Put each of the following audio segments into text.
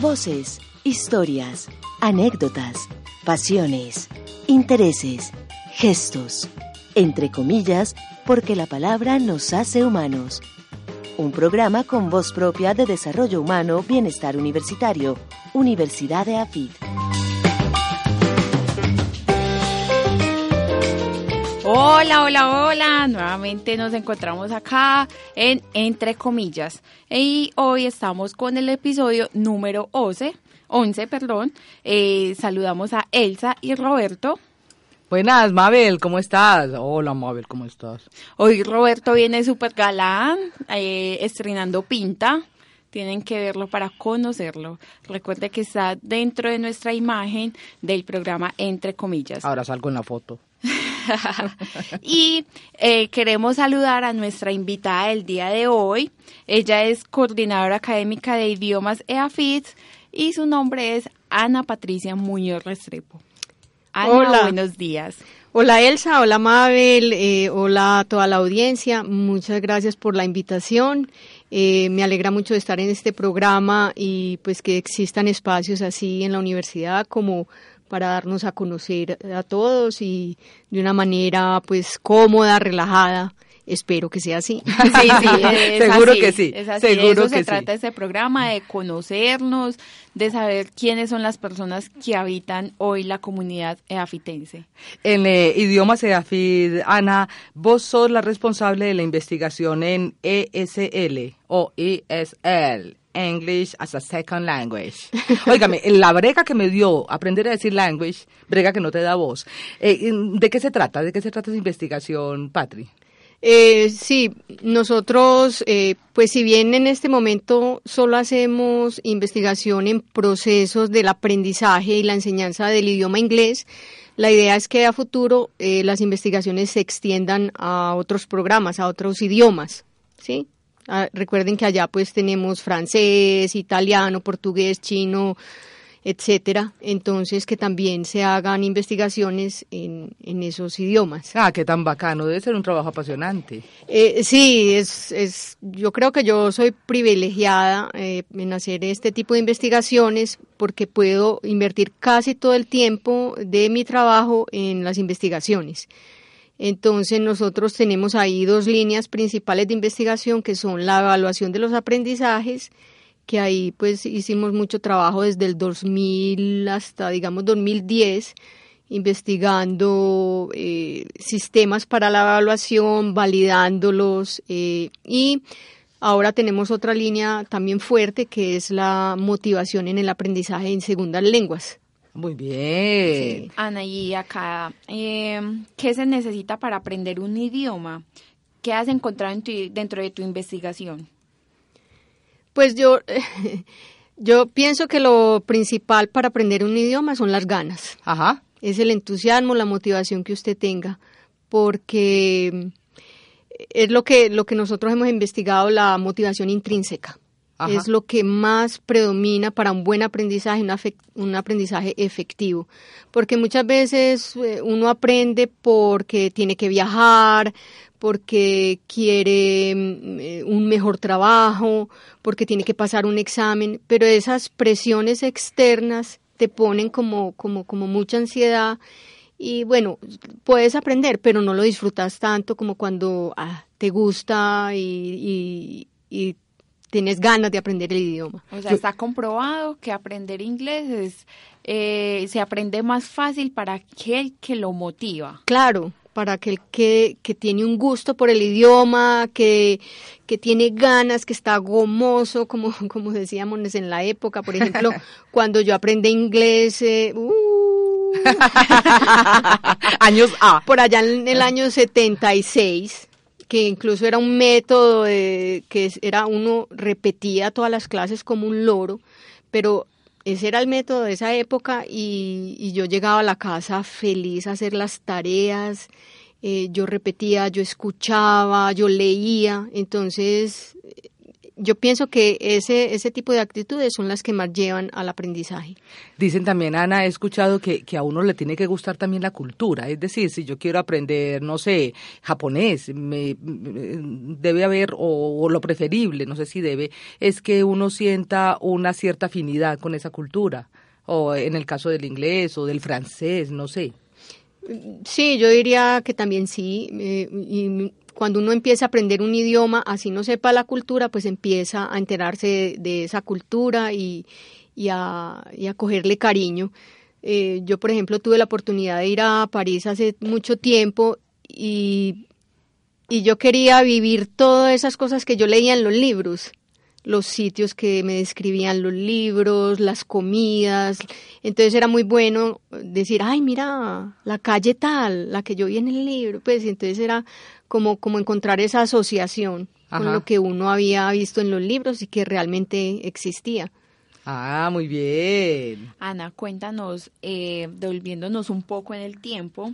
Voces, historias, anécdotas, pasiones, intereses, gestos, entre comillas, porque la palabra nos hace humanos. Un programa con voz propia de desarrollo humano, bienestar universitario, Universidad de AFID. Hola, hola, hola. Nuevamente nos encontramos acá en Entre Comillas. Y hoy estamos con el episodio número 11, 11 perdón. Eh, saludamos a Elsa y Roberto. Buenas, Mabel, ¿cómo estás? Hola, Mabel, ¿cómo estás? Hoy Roberto viene súper galán, eh, estrenando pinta. Tienen que verlo para conocerlo. Recuerde que está dentro de nuestra imagen del programa Entre Comillas. Ahora salgo en la foto. y eh, queremos saludar a nuestra invitada del día de hoy. Ella es coordinadora académica de idiomas EAFITS y su nombre es Ana Patricia Muñoz Restrepo. Ana, Hola. buenos días. Hola Elsa, hola Mabel, eh, hola a toda la audiencia. Muchas gracias por la invitación. Eh, me alegra mucho estar en este programa y pues que existan espacios así en la universidad como para darnos a conocer a todos y de una manera pues cómoda, relajada. Espero que sea así. Sí, sí, es Seguro así, que sí, Es así. seguro de eso que se sí. trata este programa, de conocernos, de saber quiénes son las personas que habitan hoy la comunidad eafitense. En eh, idiomas EAFID, Ana, vos sos la responsable de la investigación en ESL o ESL. English as a Second Language. Óigame, la brega que me dio aprender a decir language, brega que no te da voz. Eh, ¿De qué se trata? ¿De qué se trata esa investigación, Patri? Eh, sí, nosotros, eh, pues si bien en este momento solo hacemos investigación en procesos del aprendizaje y la enseñanza del idioma inglés, la idea es que a futuro eh, las investigaciones se extiendan a otros programas, a otros idiomas, ¿sí? Ah, recuerden que allá pues tenemos francés, italiano, portugués, chino, etcétera. Entonces que también se hagan investigaciones en, en esos idiomas. Ah, qué tan bacano, debe ser un trabajo apasionante. Eh, sí, es, es, yo creo que yo soy privilegiada eh, en hacer este tipo de investigaciones porque puedo invertir casi todo el tiempo de mi trabajo en las investigaciones. Entonces nosotros tenemos ahí dos líneas principales de investigación que son la evaluación de los aprendizajes, que ahí pues hicimos mucho trabajo desde el 2000 hasta digamos 2010 investigando eh, sistemas para la evaluación, validándolos eh, y ahora tenemos otra línea también fuerte que es la motivación en el aprendizaje en segundas lenguas. Muy bien. Sí. Ana, y acá, eh, ¿qué se necesita para aprender un idioma? ¿Qué has encontrado en tu- dentro de tu investigación? Pues yo, yo pienso que lo principal para aprender un idioma son las ganas. Ajá. es el entusiasmo, la motivación que usted tenga, porque es lo que, lo que nosotros hemos investigado, la motivación intrínseca. Es lo que más predomina para un buen aprendizaje, un aprendizaje efectivo. Porque muchas veces eh, uno aprende porque tiene que viajar, porque quiere mm, eh, un mejor trabajo, porque tiene que pasar un examen, pero esas presiones externas te ponen como, como, como mucha ansiedad y bueno, puedes aprender, pero no lo disfrutas tanto como cuando ah, te gusta y, y- y tienes ganas de aprender el idioma. O sea, está comprobado que aprender inglés es, eh, se aprende más fácil para aquel que lo motiva. Claro, para aquel que, que tiene un gusto por el idioma, que, que tiene ganas, que está gomoso, como, como decíamos en la época, por ejemplo, cuando yo aprendí inglés, eh, uh, Años A. por allá en el año 76, que incluso era un método de, que era uno repetía todas las clases como un loro, pero ese era el método de esa época y, y yo llegaba a la casa feliz a hacer las tareas, eh, yo repetía, yo escuchaba, yo leía, entonces yo pienso que ese, ese tipo de actitudes son las que más llevan al aprendizaje. Dicen también, Ana, he escuchado que, que a uno le tiene que gustar también la cultura, es decir, si yo quiero aprender, no sé, japonés, me, debe haber, o, o, lo preferible, no sé si debe, es que uno sienta una cierta afinidad con esa cultura, o en el caso del inglés o del francés, no sé. Sí, yo diría que también sí, eh, y cuando uno empieza a aprender un idioma, así no sepa la cultura, pues empieza a enterarse de, esa cultura y, a, cogerle cariño. Eh, yo, por ejemplo, tuve la oportunidad de ir a París hace mucho tiempo y yo quería vivir todas esas cosas que yo leía en los libros los sitios que me describían los libros, las comidas. Entonces era muy bueno decir, ay, mira, la calle tal, la que yo vi en el libro. Pues entonces era como, como encontrar esa asociación Ajá. con lo que uno había visto en los libros y que realmente existía. Ah, muy bien. Ana, cuéntanos, eh, devolviéndonos un poco en el tiempo.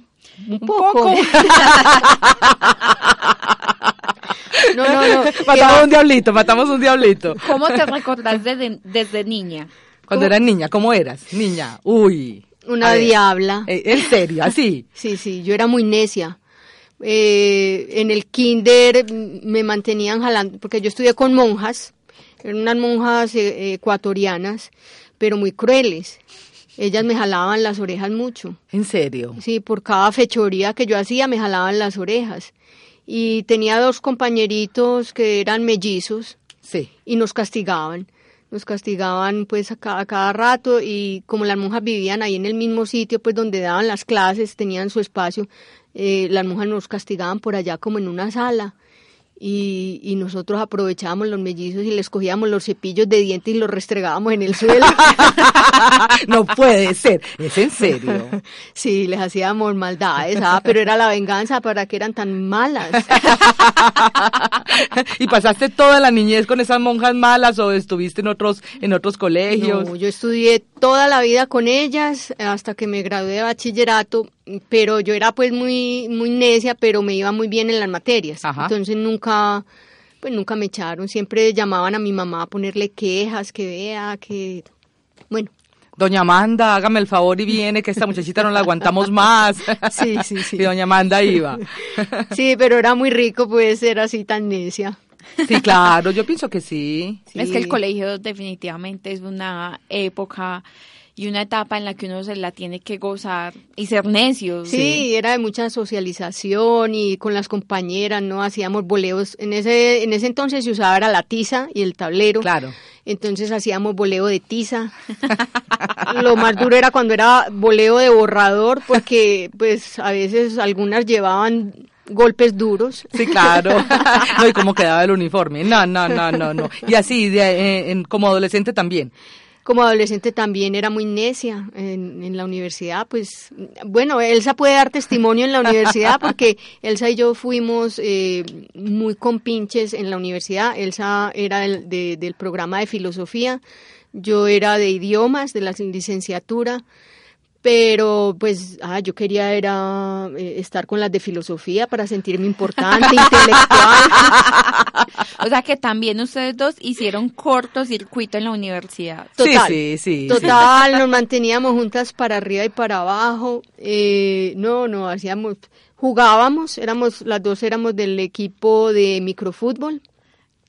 Un, un poco. poco. Matamos un diablito, matamos un diablito. ¿Cómo te recordás desde, desde niña? Cuando eras niña, ¿cómo eras? Niña, uy. Una diabla. Eh, ¿En serio? ¿Así? Sí, sí, yo era muy necia. Eh, en el kinder me mantenían jalando, porque yo estudié con monjas, eran unas monjas eh, ecuatorianas, pero muy crueles. Ellas me jalaban las orejas mucho. ¿En serio? Sí, por cada fechoría que yo hacía me jalaban las orejas. Y tenía dos compañeritos que eran mellizos. Sí. Y nos castigaban. Nos castigaban pues a cada, a cada rato y como las monjas vivían ahí en el mismo sitio pues donde daban las clases, tenían su espacio, eh, las monjas nos castigaban por allá como en una sala y, y, nosotros aprovechábamos los mellizos y les cogíamos los cepillos de dientes y los restregábamos en el suelo. no puede ser, es en serio. Sí, les hacíamos maldades, ah, pero era la venganza para que eran tan malas. ¿Y pasaste toda la niñez con esas monjas malas o estuviste en otros en otros colegios? No, yo estudié toda la vida con ellas hasta que me gradué de bachillerato pero yo era pues muy muy necia, pero me iba muy bien en las materias. Ajá. Entonces nunca pues nunca me echaron, siempre llamaban a mi mamá a ponerle quejas, que vea, que bueno. Doña Amanda, hágame el favor y viene, que esta muchachita no la aguantamos más. Sí, sí, sí. Y doña Amanda iba. Sí, pero era muy rico pues ser así tan necia. Sí, claro, yo pienso que sí. sí. Es que el colegio definitivamente es una época y una etapa en la que uno se la tiene que gozar y ser necio. Sí, sí, era de mucha socialización y con las compañeras, ¿no? Hacíamos boleos. En ese, en ese entonces se usaba era la tiza y el tablero. Claro. Entonces hacíamos boleo de tiza. Lo más duro era cuando era boleo de borrador, porque pues a veces algunas llevaban golpes duros. Sí, claro. No, y cómo quedaba el uniforme. No, no, no, no, no. Y así, de, eh, en, como adolescente también como adolescente también era muy necia en, en, la universidad, pues bueno, Elsa puede dar testimonio en la universidad porque Elsa y yo fuimos eh, muy compinches en la universidad. Elsa era del, de, del programa de filosofía, yo era de idiomas, de la licenciatura pero pues ah, yo quería era eh, estar con las de filosofía para sentirme importante, intelectual. o sea que también ustedes dos hicieron cortocircuito en la universidad. Total, sí, sí, sí, total, sí. nos manteníamos juntas para arriba y para abajo. Eh, no, no, hacíamos, jugábamos, éramos, las dos éramos del equipo de microfútbol.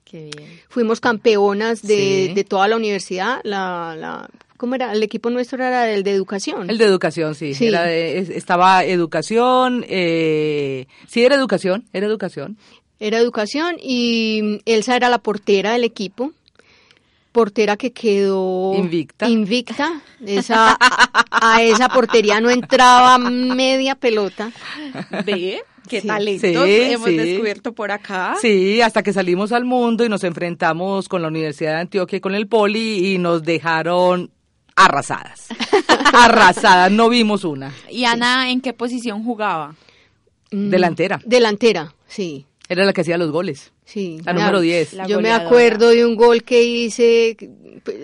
Qué bien. Fuimos campeonas de, sí. de toda la universidad, la, la ¿cómo era? El equipo nuestro era el de educación. El de educación, sí. sí. Era de, estaba educación, eh, sí era educación, era educación. Era educación y Elsa era la portera del equipo. Portera que quedó invicta. invicta. Esa, a, esa portería no entraba media pelota. ¿Ve? qué sí, talentos sí, hemos sí. descubierto por acá. Sí, hasta que salimos al mundo y nos enfrentamos con la Universidad de Antioquia y con el Poli y nos dejaron arrasadas. arrasadas, no vimos una. ¿Y Ana en qué posición jugaba? Delantera. Delantera, sí. Era la que hacía los goles. Sí. La me número a- 10. La Yo me acuerdo de un gol que hice,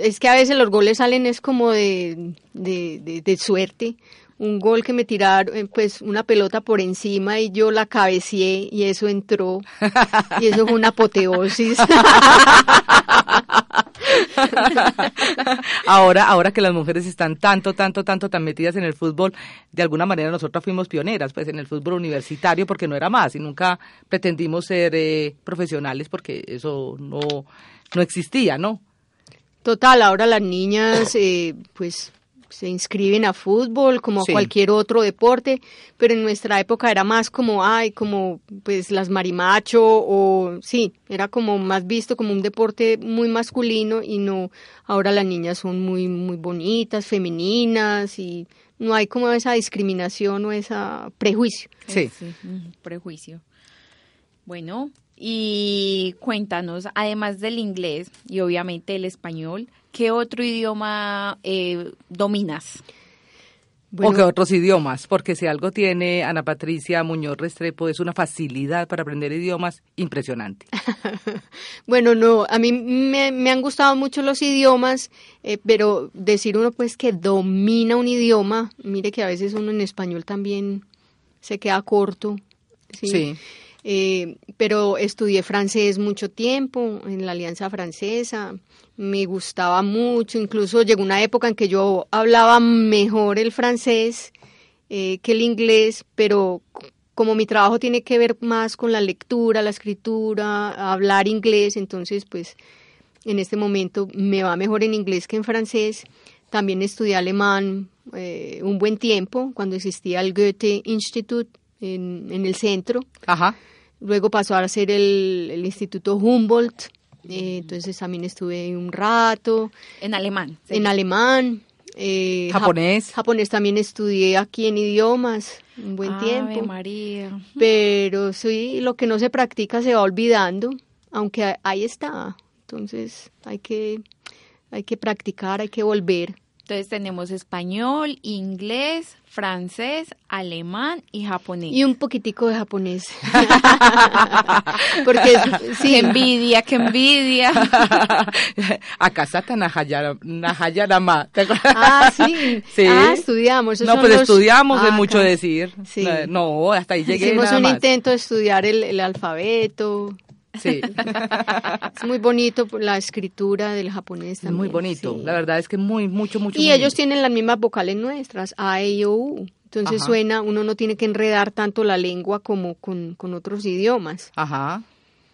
es que a veces los goles salen es como de, de, de- de suerte. Un gol que me tiraron, eh, pues una pelota por encima y yo la cabeceé y eso entró. Y eso fue una apoteosis. ahora, ahora que las mujeres están tanto, tanto, tanto tan metidas en el fútbol, de alguna manera nosotras fuimos pioneras, pues en el fútbol universitario, porque no era más y nunca pretendimos ser eh, profesionales porque eso no, no existía, ¿no? Total, ahora las niñas eh, pues se inscriben a fútbol como a Sí. cualquier otro deporte, pero en nuestra época era más como, ay, como pues las marimacho o sí, era como más visto como un deporte muy masculino y no, ahora las niñas son muy, muy bonitas, femeninas y no hay como esa discriminación o ese prejuicio. Sí. un prejuicio. Bueno, y cuéntanos, además del inglés y obviamente el español, ¿qué otro idioma eh, dominas? o que otros idiomas, porque si algo tiene Ana Patricia Muñoz Restrepo es una facilidad para aprender idiomas impresionante. Bueno, no, a mí me, me han gustado mucho los idiomas, eh, pero decir uno pues que domina un idioma, mire que a veces uno en español también se queda corto. Sí. Sí. Eh, pero estudié francés mucho tiempo en la Alianza Francesa, me gustaba mucho, incluso llegó una época en que yo hablaba mejor el francés eh, que el inglés, pero como mi trabajo tiene que ver más con la lectura, la escritura, hablar inglés, entonces pues en este momento me va mejor en inglés que en francés. También estudié alemán eh, un buen tiempo, cuando existía el Goethe Institute en, en el centro. Ajá. Luego pasó a ser el, el Instituto Humboldt, eh, entonces también estuve un rato En alemán. sí. en alemán. eh, jap- Japonés. japonés también estudié aquí en idiomas un buen Ave tiempo. María. Pero sí, lo que no se practica se va olvidando, aunque ahí está. Entonces hay que, hay que practicar, hay que volver. Entonces tenemos español, inglés, francés, alemán y japonés. Y un poquitico de japonés. Porque es- sí, Qué envidia, qué envidia. Akasata Nahayara- Nahayarama. ¿te acuerdas? Ah, sí. Sí. Ah, estudiamos. Esos No, pues los- estudiamos, es Ah, mucho acá. decir. Sí. No, hasta ahí llegué Hicimos nada un más. intento de estudiar el, el alfabeto. Sí, Es muy bonito la escritura del japonés es también. muy bonito. sí. La verdad es que muy, mucho, mucho. Y muy ellos bonito. tienen las mismas vocales nuestras, A, E, I, O, U. Entonces Ajá. suena, uno no tiene que enredar tanto la lengua como con, con otros idiomas. Ajá.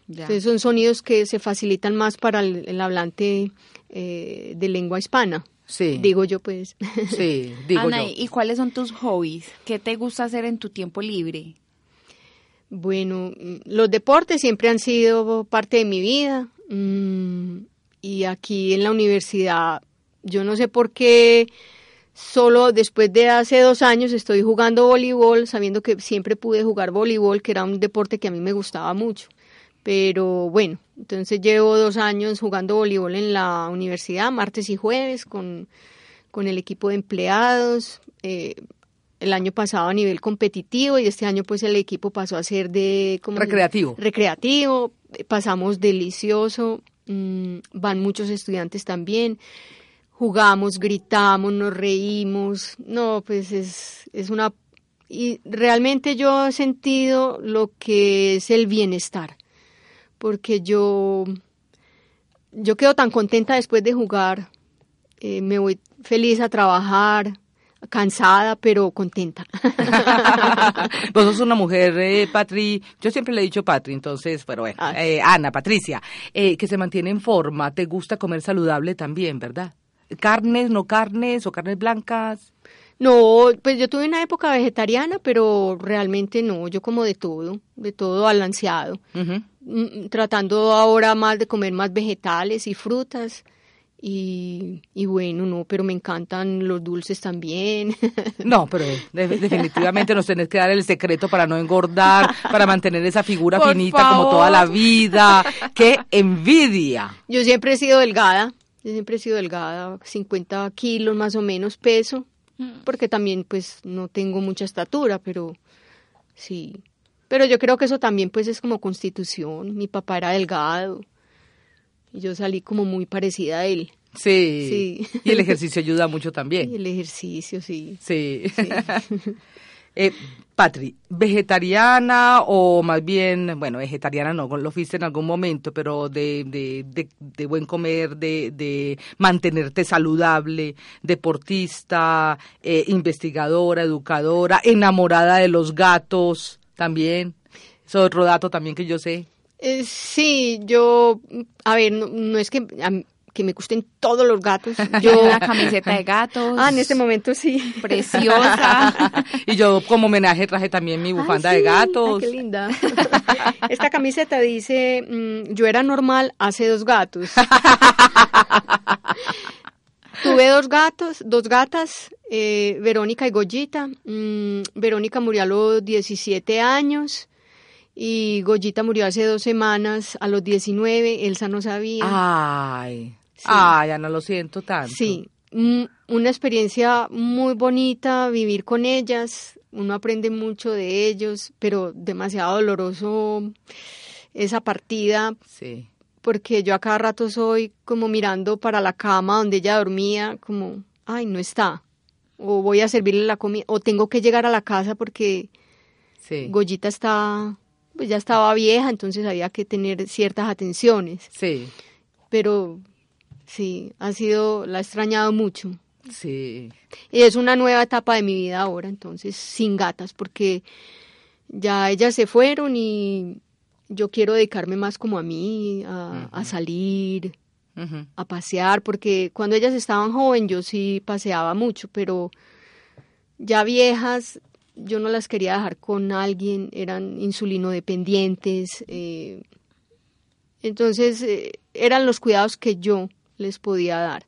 Ya. Entonces son sonidos que se facilitan más para el, el hablante eh, de lengua hispana. Sí. Digo yo pues. Sí, digo Ana, yo. ¿y cuáles son tus hobbies? ¿Qué te gusta hacer en tu tiempo libre? Bueno, mm, los deportes siempre han sido parte de mi vida. mm, Y aquí en la universidad, yo no sé por qué, solo después de hace dos años estoy jugando voleibol, sabiendo que siempre pude jugar voleibol, que era un deporte que a mí me gustaba mucho. Pero bueno, entonces llevo dos años jugando voleibol en la universidad, martes y jueves, con, con el equipo de empleados. eh, el año pasado a nivel competitivo y este año pues el equipo pasó a ser de como Recreativo. recreativo pasamos delicioso mm, van muchos estudiantes también jugamos gritamos nos reímos no pues es es una y realmente yo he sentido lo que es el bienestar porque yo yo quedo tan contenta después de jugar eh, me voy feliz a trabajar cansada pero contenta Vos sos una mujer, eh, Patri, yo siempre le he dicho Patri, entonces, pero bueno, Ah. eh, Ana, Patricia, eh, que se mantiene en forma, te gusta comer saludable también, ¿verdad? Carnes, no carnes o carnes blancas. No, pues yo tuve una época vegetariana, pero realmente no, yo como de todo, de todo balanceado. Mm, tratando ahora más de comer más vegetales y frutas. Y, y bueno, no, pero me encantan los dulces también. No, pero de- definitivamente nos tenés que dar el secreto para no engordar, para mantener esa figura Por finita como toda la vida. ¡Qué envidia! Yo siempre he sido delgada, yo siempre he sido delgada, 50 kilos más o menos peso, porque también pues no tengo mucha estatura, pero sí. Pero yo creo que eso también pues es como constitución. Mi papá era delgado y yo salí como muy parecida a él. Sí. Sí. Y el ejercicio ayuda mucho Y también. el ejercicio, sí. Sí. eh, Patri, ¿vegetariana o más bien, bueno, vegetariana no, lo fuiste en algún momento, pero de, de, de, de buen comer, de, de mantenerte saludable, deportista, eh, investigadora, educadora, enamorada de los gatos también? Eso es otro dato también que yo sé. Eh, sí, yo, a ver, no, no es que, a que me gusten todos los gatos. Yo una camiseta de gatos. ah, en este momento sí. Preciosa. y yo como homenaje traje también mi bufanda Ah, de gatos. Ay, qué linda. Esta camiseta dice, mm, yo era normal hace dos gatos. Tuve dos gatos, dos gatas, eh, Verónica y Goyita. Mm, Verónica murió a los 17 años y Goyita murió hace dos semanas, a los 19. Elsa no sabía. Ay, ay, Ana, lo siento tanto. Sí, mm, una experiencia muy bonita vivir con ellas, uno aprende mucho de ellos, pero demasiado doloroso esa partida, Sí. porque yo a cada rato soy como mirando para la cama donde ella dormía, como, ay, no está, o voy a servirle la comida, o tengo que llegar a la casa porque Sí. Goyita está, pues ya estaba vieja, entonces había que tener ciertas atenciones, Sí. pero sí, ha sido, la he extrañado mucho. Sí. Y es una nueva etapa de mi vida ahora, entonces, sin gatas, porque ya ellas se fueron y yo quiero dedicarme más como a mí, a, a salir, a pasear, porque cuando ellas estaban joven yo sí paseaba mucho, pero ya viejas yo no las quería dejar con alguien, eran insulino dependientes, eh, entonces eh, eran los cuidados que yo les podía dar.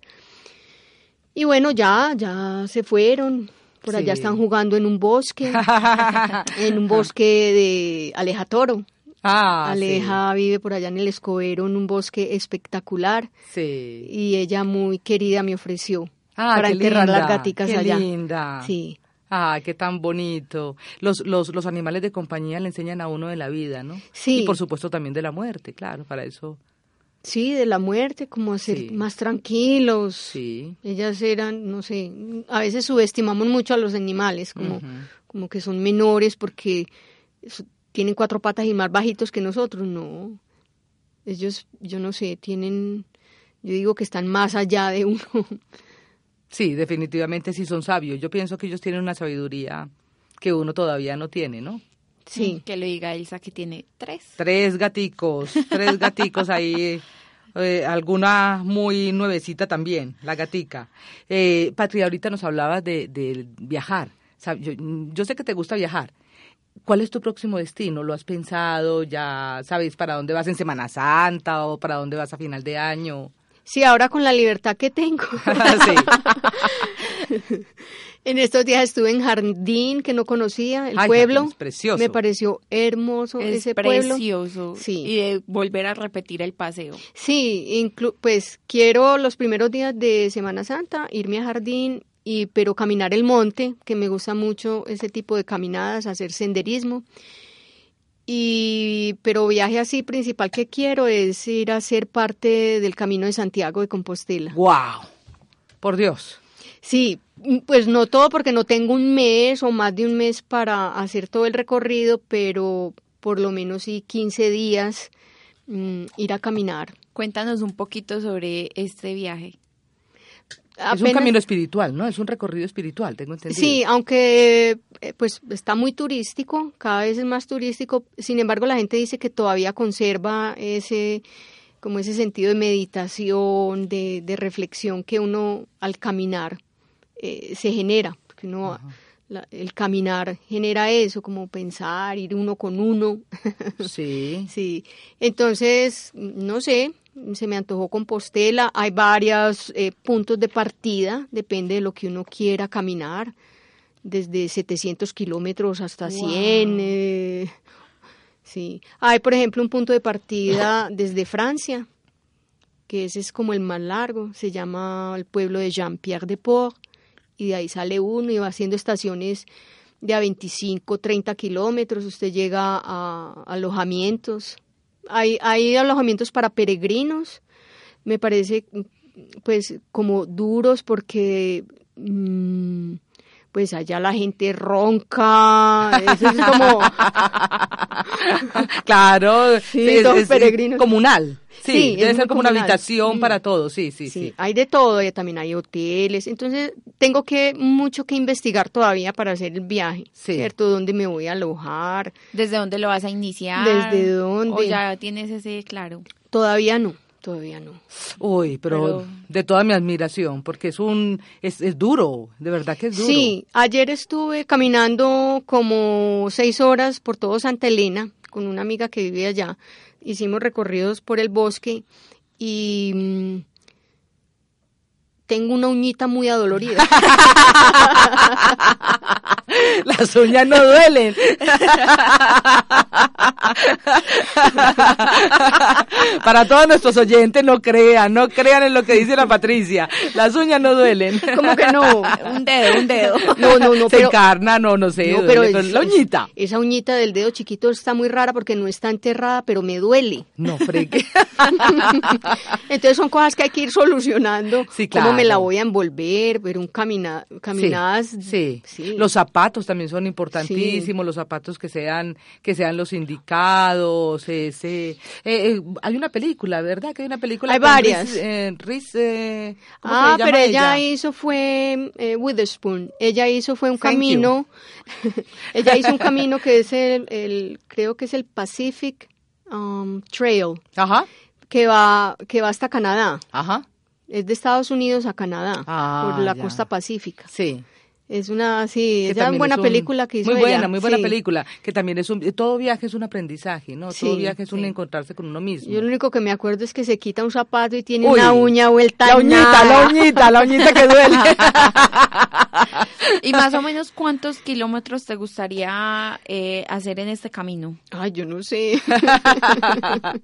Y bueno, ya, ya se fueron. Por allá están jugando en un bosque, en un bosque de Aleja Toro. Ah, Aleja vive por allá en el Escobero, en un bosque espectacular. Sí. Y ella muy querida me ofreció Ah, para enterrar las gaticas qué allá. linda. Sí. Ah, qué tan bonito. Los, los, los animales de compañía le enseñan a uno de la vida, ¿no? Sí. Y por supuesto también de la muerte, claro, para eso. Sí, de la muerte, como a ser Sí. más tranquilos. Sí. Ellas eran, no sé, a veces subestimamos mucho a los animales, como, como que son menores porque tienen cuatro patas y más bajitos que nosotros. No, ellos, yo no sé, tienen, yo digo que están más allá de uno. Sí, definitivamente sí son sabios. Yo pienso que ellos tienen una sabiduría que uno todavía no tiene, ¿no? Sí, Que le diga Elsa que tiene tres. Tres gaticos, tres gaticos ahí, eh, alguna muy nuevecita también, la gatica. Eh, Patria, ahorita nos hablabas de, de viajar. Yo sé que te gusta viajar. ¿Cuál es tu próximo destino? ¿Lo has pensado? ¿Ya sabes para dónde vas en Semana Santa o para dónde vas a final de año? Sí, ahora con la libertad que tengo. sí. En estos días estuve en Jardín, que no conocía, el Ay, pueblo. Es precioso. Me pareció hermoso Es ese pueblo. precioso. Sí. Y de volver a repetir el paseo. Sí, inclu- pues quiero los primeros días de Semana Santa irme a Jardín, y, pero caminar el monte, que me gusta mucho ese tipo de caminadas, hacer senderismo. Y, pero viaje así principal que quiero es ir a ser parte del Camino de Santiago de Compostela. ¡Wow! Por Dios. Sí, mm, pues no todo porque no tengo un mes o más de un mes para hacer todo el recorrido, pero por lo menos sí 15 días mm, ir a caminar. Cuéntanos un poquito sobre este viaje. Es un camino espiritual, ¿no? Es un recorrido espiritual, tengo entendido. Sí, aunque eh, pues está muy turístico, cada vez es más turístico, sin embargo la gente dice que todavía conserva ese como ese sentido de meditación, de, de reflexión que uno al caminar eh, se genera, porque uno la- el caminar genera eso, como pensar, ir uno con uno. Sí. Sí, entonces, no sé, se me antojó Compostela, hay varios eh, puntos de partida, depende de lo que uno quiera caminar, desde 700 kilómetros hasta 100. eh, sí, hay por ejemplo un punto de partida desde Francia, que ese es como el más largo, se llama el pueblo de Jean-Pierre de Port, y de ahí sale uno y va haciendo estaciones de a 25, 30 kilómetros, usted llega a alojamientos. Hay, hay alojamientos para peregrinos, me parece pues como duros porque mm, pues allá la gente ronca, eso es como... claro, Sí, es, es peregrinos. comunal. Sí, Sí, debe es ser como una habitación Mm. para todos, sí, sí, Sí, sí. hay de todo, y también hay hoteles, entonces tengo que mucho que investigar todavía para hacer el viaje, Sí. ¿cierto? ¿Dónde me voy a alojar? ¿Desde dónde lo vas a iniciar? ¿Desde dónde? O ya tienes ese claro. Todavía no, todavía no. Uy, pero, Pero- de toda mi admiración, porque es un, es, es duro, de verdad que es duro. Sí, ayer estuve caminando como seis horas por todo Santa Elena con una amiga que vive allá. Hicimos recorridos por el bosque y mm, tengo una uñita muy adolorida. Las uñas no duelen. Para todos nuestros oyentes, no crean, no crean en lo que dice la Patricia. Las uñas no duelen. ¿Cómo que no? Un dedo, un dedo. No, no, no, Se pero, encarna, no, no sé, no, duele, pero pero es- la uñita. Esa uñita del dedo chiquito está muy rara porque no está enterrada, pero me duele. No, freque. Entonces son cosas que hay que ir solucionando. Sí, ¿Cómo me la claro. voy a envolver? Pero un camina, caminadas. Sí, sí. Los zapatos también son importantísimos, los zapatos que sean que sean los indicados. Ese, eh, eh, hay una película, ¿verdad? Que hay una película. Hay varias. Eh, eh, ¿cómo Ah, se llama pero ella, hizo fue Witherspoon. Ella hizo fue un Thank camino. ella hizo un camino que es el, el- creo que es el Pacific um, Trail Ajá, que va que va hasta Canadá. ajá, Es de Estados Unidos a Canadá Ah, por la ya. costa pacífica. sí. Es una sí, es una buena es un- película que hizo Muy ella, buena, muy buena sí. película. Que también es un. Todo viaje es un aprendizaje, ¿no? Todo viaje es un sí. encontrarse con uno mismo. Yo lo único que me acuerdo es que se quita un zapato y tiene Uy, una uña vuelta. La uñita, nada. la uñita, la uñita que duele. ¿Y más o menos cuántos kilómetros te gustaría eh, hacer en este camino? Ay, yo no sé.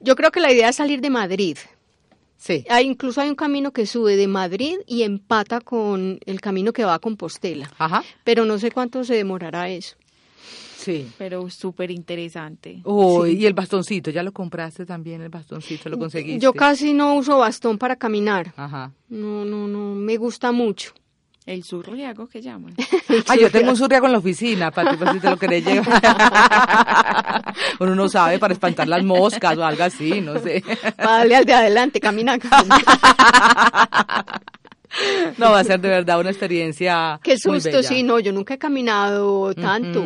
yo creo que la idea es salir de Madrid. Sí. Hay, incluso hay un camino que sube de Madrid y empata con el camino que va a Compostela. Ajá, Pero no sé cuánto se demorará eso. sí. Pero súper interesante. Uy, y el bastoncito, ¿ya lo compraste también el bastoncito? ¿Lo conseguiste? Yo casi no uso bastón para caminar. Ajá. No, no, no, me gusta mucho. El surriago que llaman. Ay, yo tengo un surriago en la oficina, Pati, pues si te lo querés llevar. Uno no sabe para espantar las moscas o algo así, no sé. Dale al de adelante, camina. No, va a ser de verdad una experiencia Qué muy susto, bella. sí, no, yo nunca he caminado tanto.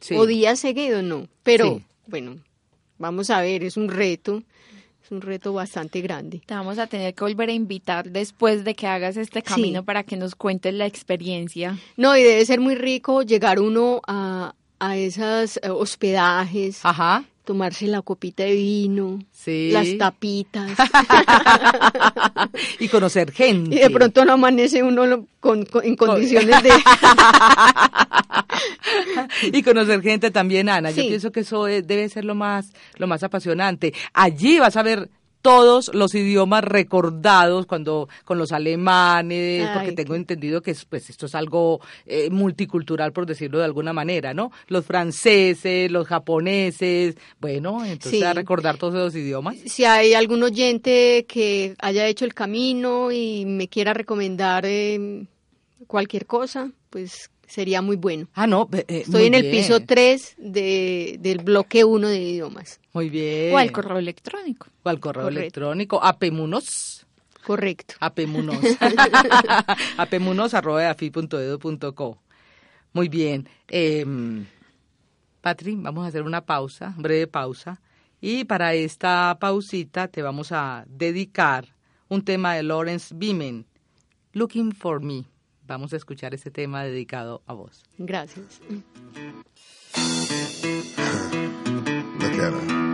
Sí. O días seguidos, no. Pero, Sí. bueno, vamos a ver, es un reto. Es un reto bastante grande. Te vamos a tener que volver a invitar después de que hagas este camino para que nos cuentes la experiencia. No, y debe ser muy rico llegar uno a, a esos eh, hospedajes, Ajá, tomarse la copita de vino, sí. las tapitas. y conocer gente. y de pronto no amanece uno lo- con, con- en condiciones de... y conocer gente también, Ana. Yo pienso que eso es- debe ser lo más, lo más apasionante. Allí vas a ver todos los idiomas recordados cuando con los alemanes, porque tengo entendido que es, pues esto es algo eh, multicultural por decirlo de alguna manera, ¿no? Los franceses, los japoneses, bueno, entonces Sí. a recordar todos esos idiomas. si hay algún oyente que haya hecho el camino y me quiera recomendar eh, cualquier cosa, pues sería muy bueno. Ah, no, eh, Estoy en el bien, piso 3 de, del bloque 1 de idiomas. Muy bien. O al correo electrónico. O al correo Correcto. electrónico, apemunos. Correcto. Apemunos. Apemunos arroba afi.edu.co. Muy bien. Eh, Patri, vamos a hacer una pausa, breve pausa. Y para esta pausita te vamos a dedicar un tema de Lawrence Beeman, Looking for Me. Vamos a escuchar ese tema dedicado a vos. Gracias. Look at her.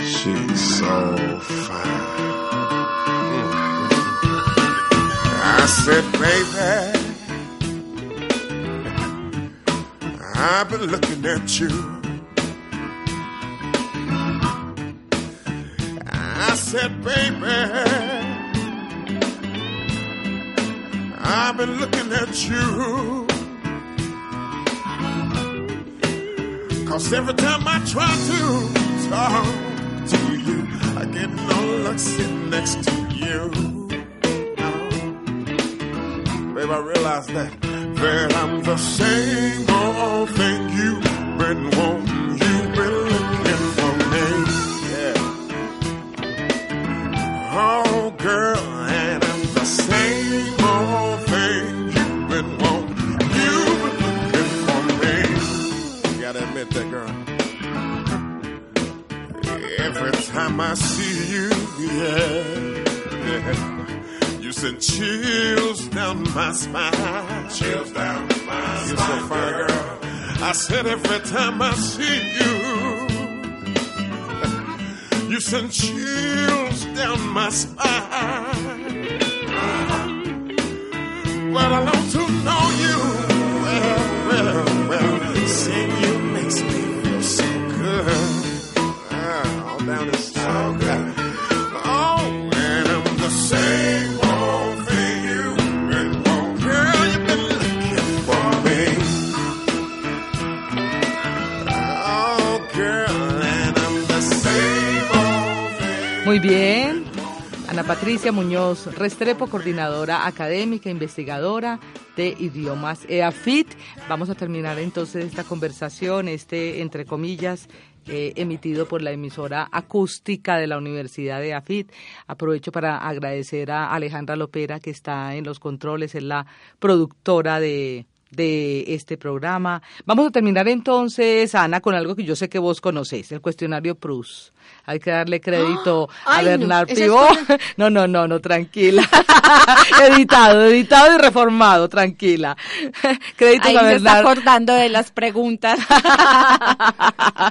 She's so fine. I said, baby, I've been looking at you. I said, baby, I've been looking at you. Cause every time I try to talk to you, I get no luck sitting next to you. Oh. Babe, I realize that, that I'm the same time I see you, yeah, yeah, you send chills down my spine. Chills down my spine. You're so fine, girl. I said every time I see you, you send chills down my spine. Well, I long to know you. Well, well, well, seeing you makes me feel so good. Muy bien. Ana Patricia Muñoz Restrepo, coordinadora académica, investigadora de idiomas EAFIT. Vamos a terminar entonces esta conversación, este, entre comillas, eh, emitido por la emisora acústica de la Universidad de EAFIT. Aprovecho para agradecer a Alejandra Lopera, que está en los controles, es la productora de de este programa. Vamos a terminar entonces, Ana, con algo que yo sé que vos conocés, el cuestionario Prus. Hay que darle crédito a no, Bernard esa Pivot. cosa- No, no, no, no, tranquila. editado, editado y reformado, tranquila. Créditos Ahí a se está Bernard. acordando de las preguntas.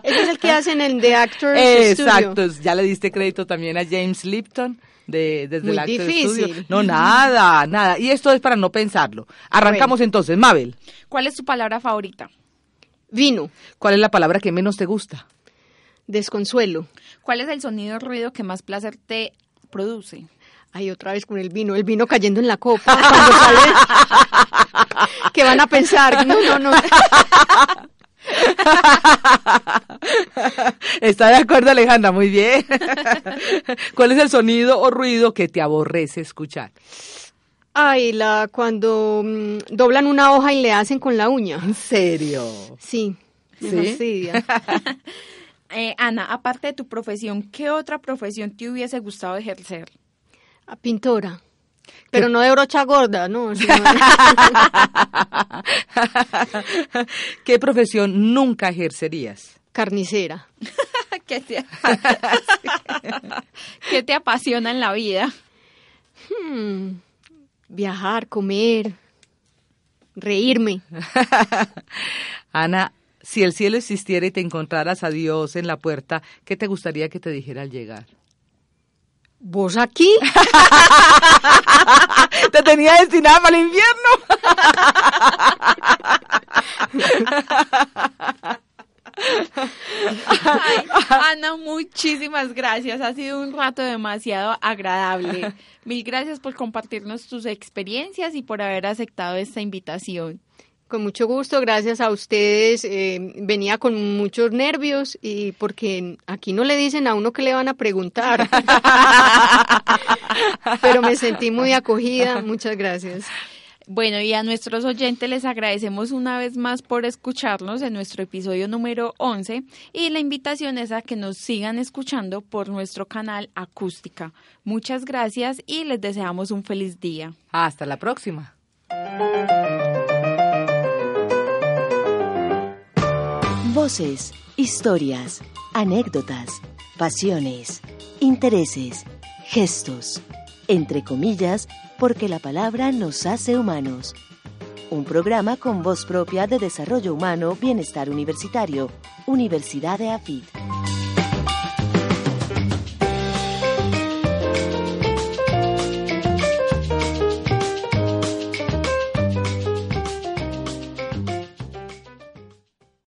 Ese es el que hacen en The Actors Studio. Exacto, ya le diste crédito también a James Lipton de, desde Muy el Actors difícil. Studio. No, nada, nada. Y esto es para no pensarlo. Arrancamos entonces, Mabel. ¿Cuál es tu palabra favorita? Vino, ¿Cuál es la palabra que menos te gusta? desconsuelo. ¿Cuál es el sonido o ruido que más placer te produce? Ay, otra vez con el vino, el vino cayendo en la copa. Cuando sale, ¿Qué van a pensar? No, no, no. Está de acuerdo, Alejandra, muy bien. ¿Cuál es el sonido o ruido que te aborrece escuchar? Ay, la, cuando mm, doblan una hoja y le hacen con la uña. ¿En serio? Sí, me ¿Sí? fastidia. Eh, Ana, aparte de tu profesión, ¿qué otra profesión te hubiese gustado ejercer? A pintora. Pero no de brocha gorda, no. ¿Qué profesión nunca ejercerías? carnicera. ¿Qué te, ¿Qué te apasiona en la vida? Hmm, viajar, comer, reírme. Ana, si el cielo existiera y te encontraras a Dios en la puerta, ¿qué te gustaría que te dijera al llegar? ¿Vos aquí? Te tenía destinada para el infierno. Ay, Ana, muchísimas gracias. Ha sido un rato demasiado agradable. Mil gracias por compartirnos tus experiencias y por haber aceptado esta invitación. Con mucho gusto, gracias a ustedes. eh, venía con muchos nervios y porque aquí no le dicen a uno que le van a preguntar. Pero me sentí muy acogida. Muchas gracias. Bueno, y a nuestros oyentes les agradecemos una vez más por escucharnos en nuestro episodio número 11 y la invitación es a que nos sigan escuchando por nuestro canal Acústica. Muchas gracias y les deseamos un feliz día. Hasta la próxima. Voces, historias, anécdotas, pasiones, intereses, gestos, entre comillas, porque la palabra nos hace humanos. Un programa con voz propia de desarrollo humano, bienestar universitario, Universidad de AFIT.